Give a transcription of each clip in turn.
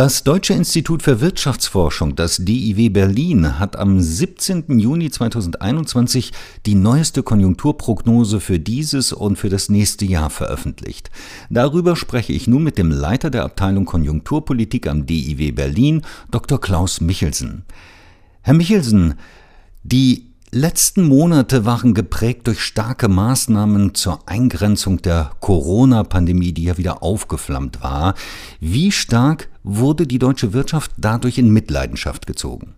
Das Deutsche Institut für Wirtschaftsforschung, das DIW Berlin, hat am 17. Juni 2021 die neueste Konjunkturprognose für dieses und für das nächste Jahr veröffentlicht. Darüber spreche ich nun mit dem Leiter der Abteilung Konjunkturpolitik am DIW Berlin, Dr. Klaus Michelsen. Herr Michelsen, die letzten Monate waren geprägt durch starke Maßnahmen zur Eingrenzung der Corona-Pandemie, die ja wieder aufgeflammt war. Wie stark wurde die deutsche Wirtschaft dadurch in Mitleidenschaft gezogen?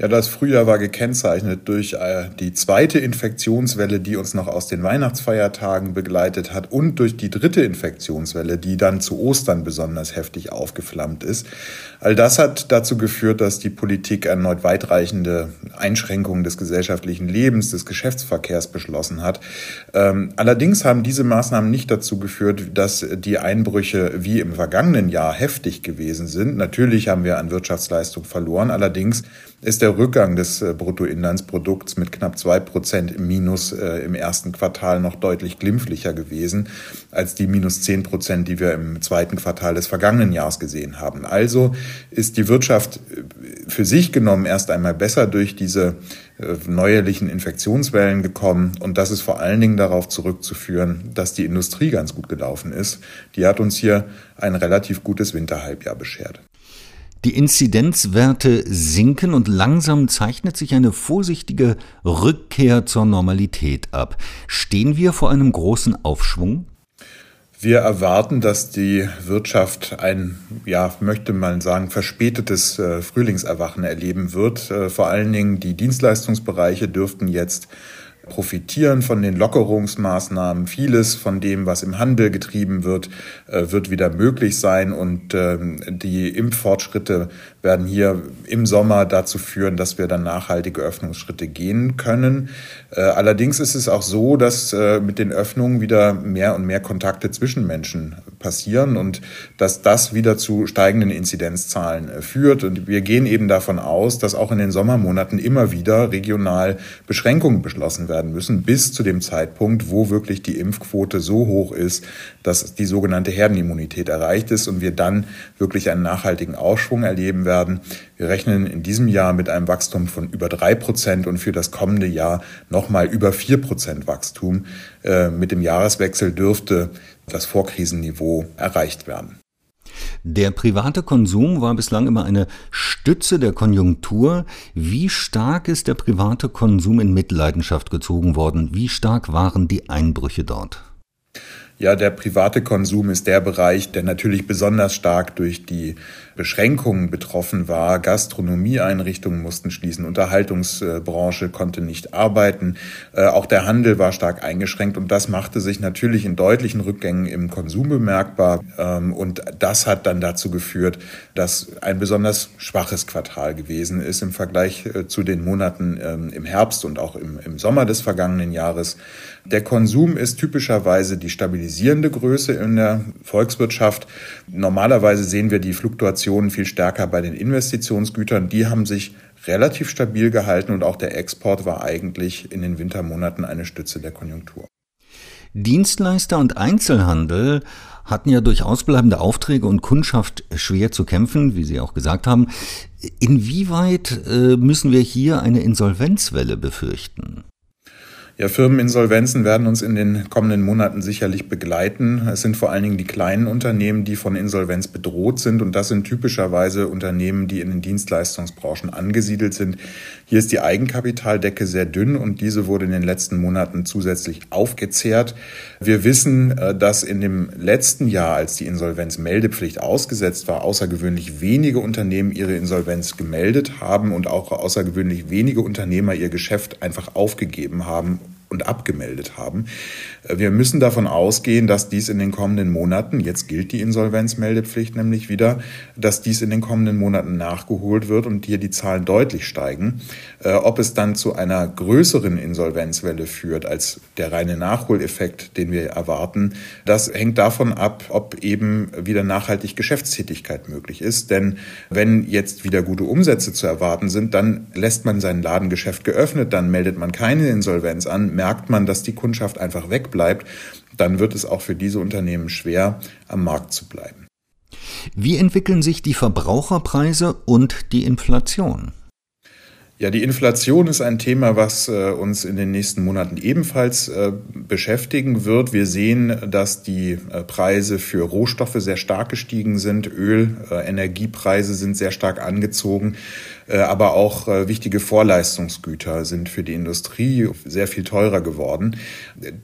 Ja, das Frühjahr war gekennzeichnet durch äh, die zweite Infektionswelle, die uns noch aus den Weihnachtsfeiertagen begleitet hat und durch die dritte Infektionswelle, die dann zu Ostern besonders heftig aufgeflammt ist. All das hat dazu geführt, dass die Politik erneut weitreichende Einschränkungen des gesellschaftlichen Lebens, des Geschäftsverkehrs beschlossen hat. Ähm, allerdings haben diese Maßnahmen nicht dazu geführt, dass die Einbrüche wie im vergangenen Jahr heftig gewesen sind. Natürlich haben wir an Wirtschaftsleistung verloren. Allerdings ist der Rückgang des äh, Bruttoinlandsprodukts mit knapp zwei Prozent im Minus äh, im ersten Quartal noch deutlich glimpflicher gewesen als die minus zehn Prozent, die wir im zweiten Quartal des vergangenen Jahres gesehen haben. Also ist die Wirtschaft äh, für sich genommen erst einmal besser durch diese neuerlichen Infektionswellen gekommen. Und das ist vor allen Dingen darauf zurückzuführen, dass die Industrie ganz gut gelaufen ist. Die hat uns hier ein relativ gutes Winterhalbjahr beschert. Die Inzidenzwerte sinken und langsam zeichnet sich eine vorsichtige Rückkehr zur Normalität ab. Stehen wir vor einem großen Aufschwung? Wir erwarten, dass die Wirtschaft ein, ja, möchte man sagen, verspätetes äh, Frühlingserwachen erleben wird. Äh, vor allen Dingen die Dienstleistungsbereiche dürften jetzt profitieren von den Lockerungsmaßnahmen. Vieles von dem, was im Handel getrieben wird, äh, wird wieder möglich sein und ähm, die Impffortschritte werden hier im Sommer dazu führen, dass wir dann nachhaltige Öffnungsschritte gehen können. Äh, allerdings ist es auch so, dass äh, mit den Öffnungen wieder mehr und mehr Kontakte zwischen Menschen passieren und dass das wieder zu steigenden Inzidenzzahlen führt. Und wir gehen eben davon aus, dass auch in den Sommermonaten immer wieder regional Beschränkungen beschlossen werden müssen, bis zu dem Zeitpunkt, wo wirklich die Impfquote so hoch ist, dass die sogenannte Herdenimmunität erreicht ist und wir dann wirklich einen nachhaltigen Aufschwung erleben werden. Wir rechnen in diesem Jahr mit einem Wachstum von über drei Prozent und für das kommende Jahr nochmal über vier Prozent Wachstum. Äh, mit dem Jahreswechsel dürfte das Vorkrisenniveau erreicht werden. Der private Konsum war bislang immer eine Stütze der Konjunktur. Wie stark ist der private Konsum in Mitleidenschaft gezogen worden? Wie stark waren die Einbrüche dort? Ja, der private Konsum ist der Bereich, der natürlich besonders stark durch die Beschränkungen betroffen war. Gastronomieeinrichtungen mussten schließen, Unterhaltungsbranche konnte nicht arbeiten, äh, auch der Handel war stark eingeschränkt und das machte sich natürlich in deutlichen Rückgängen im Konsum bemerkbar ähm, und das hat dann dazu geführt, dass ein besonders schwaches Quartal gewesen ist im Vergleich äh, zu den Monaten ähm, im Herbst und auch im, Sommer des vergangenen Jahres. Der Konsum ist typischerweise die stabilisierende Größe in der Volkswirtschaft. Normalerweise sehen wir die Fluktuationen viel stärker bei den Investitionsgütern. Die haben sich relativ stabil gehalten und auch der Export war eigentlich in den Wintermonaten eine Stütze der Konjunktur. Dienstleister und Einzelhandel hatten ja durch ausbleibende Aufträge und Kundschaft schwer zu kämpfen, wie Sie auch gesagt haben. Inwieweit äh, müssen wir hier eine Insolvenzwelle befürchten? Ja, Firmeninsolvenzen werden uns in den kommenden Monaten sicherlich begleiten. Es sind vor allen Dingen die kleinen Unternehmen, die von Insolvenz bedroht sind. Und das sind typischerweise Unternehmen, die in den Dienstleistungsbranchen angesiedelt sind. Hier ist die Eigenkapitaldecke sehr dünn und diese wurde in den letzten Monaten zusätzlich aufgezehrt. Wir wissen, äh, dass in dem letzten Jahr, als die Insolvenzmeldepflicht ausgesetzt war, außergewöhnlich wenige Unternehmen ihre Insolvenz gemeldet haben und auch außergewöhnlich wenige Unternehmer ihr Geschäft einfach aufgegeben haben und abgemeldet haben. Äh, wir müssen davon ausgehen, dass dies in den kommenden Monaten, jetzt gilt die Insolvenzmeldepflicht nämlich wieder, dass dies in den kommenden Monaten nachgeholt wird und hier die Zahlen deutlich steigen. Äh, ob es dann zu einer größeren Insolvenzwelle führt als der reine Nachholeffekt, den wir erwarten, das hängt davon ab, ob eben wieder nachhaltig Geschäftstätigkeit möglich ist. Denn wenn jetzt wieder gute Umsätze zu erwarten sind, dann lässt man sein Ladengeschäft geöffnet, dann meldet man keine Insolvenz an, merkt man, dass die Kundschaft einfach wegbleibt, dann wird es auch für diese Unternehmen schwer, am Markt zu bleiben. Wie entwickeln sich die Verbraucherpreise und die Inflation? Ja, die Inflation ist ein Thema, was äh, uns in den nächsten Monaten ebenfalls äh, beschäftigen wird. Wir sehen, dass die äh, Preise für Rohstoffe sehr stark gestiegen sind. Öl, Energiepreise sind sehr stark angezogen. Aber auch wichtige Vorleistungsgüter sind für die Industrie sehr viel teurer geworden.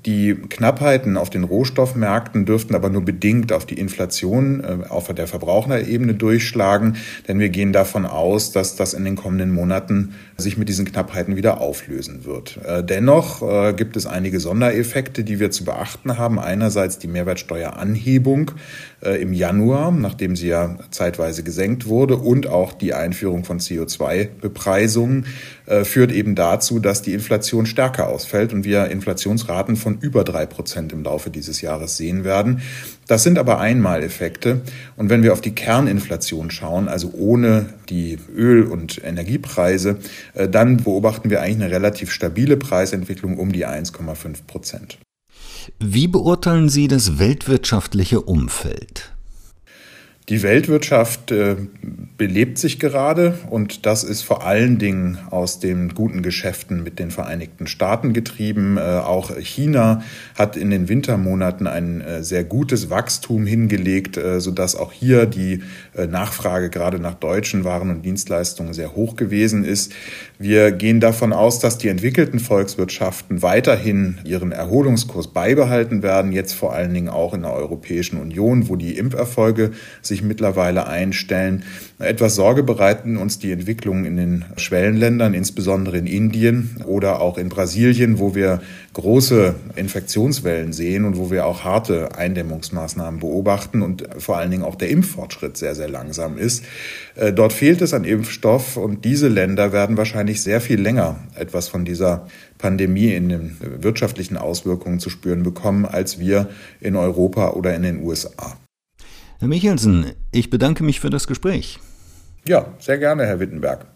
Die Knappheiten auf den Rohstoffmärkten dürften aber nur bedingt auf die Inflation auf der Verbraucherebene durchschlagen, denn wir gehen davon aus, dass das in den kommenden Monaten sich mit diesen Knappheiten wieder auflösen wird. Äh, dennoch äh, gibt es einige Sondereffekte, die wir zu beachten haben. Einerseits die Mehrwertsteueranhebung äh, im Januar, nachdem sie ja zeitweise gesenkt wurde, und auch die Einführung von CO2-Bepreisungen führt eben dazu, dass die Inflation stärker ausfällt und wir Inflationsraten von über drei Prozent im Laufe dieses Jahres sehen werden. Das sind aber Einmaleffekte. Und wenn wir auf die Kerninflation schauen, also ohne die Öl- und Energiepreise, äh, dann beobachten wir eigentlich eine relativ stabile Preisentwicklung um die 1,5 Prozent. Wie beurteilen Sie das weltwirtschaftliche Umfeld? Die Weltwirtschaft äh, belebt sich gerade und das ist vor allen Dingen aus den guten Geschäften mit den Vereinigten Staaten getrieben. Äh, auch China hat in den Wintermonaten ein äh, sehr gutes Wachstum hingelegt, äh, sodass auch hier die äh, Nachfrage gerade nach deutschen Waren und Dienstleistungen sehr hoch gewesen ist. Wir gehen davon aus, dass die entwickelten Volkswirtschaften weiterhin ihren Erholungskurs beibehalten werden, jetzt vor allen Dingen auch in der Europäischen Union, wo die Impferfolge sich sich mittlerweile einstellen. Etwas Sorge bereiten uns die Entwicklungen in den Schwellenländern, insbesondere in Indien oder auch in Brasilien, wo wir große Infektionswellen sehen und wo wir auch harte Eindämmungsmaßnahmen beobachten und vor allen Dingen auch der Impffortschritt sehr, sehr langsam ist. Äh, dort fehlt es an Impfstoff und diese Länder werden wahrscheinlich sehr viel länger etwas von dieser Pandemie in den wirtschaftlichen Auswirkungen zu spüren bekommen, als wir in Europa oder in den USA. Herr Michelsen, ich bedanke mich für das Gespräch. Ja, sehr gerne, Herr Wittenberg.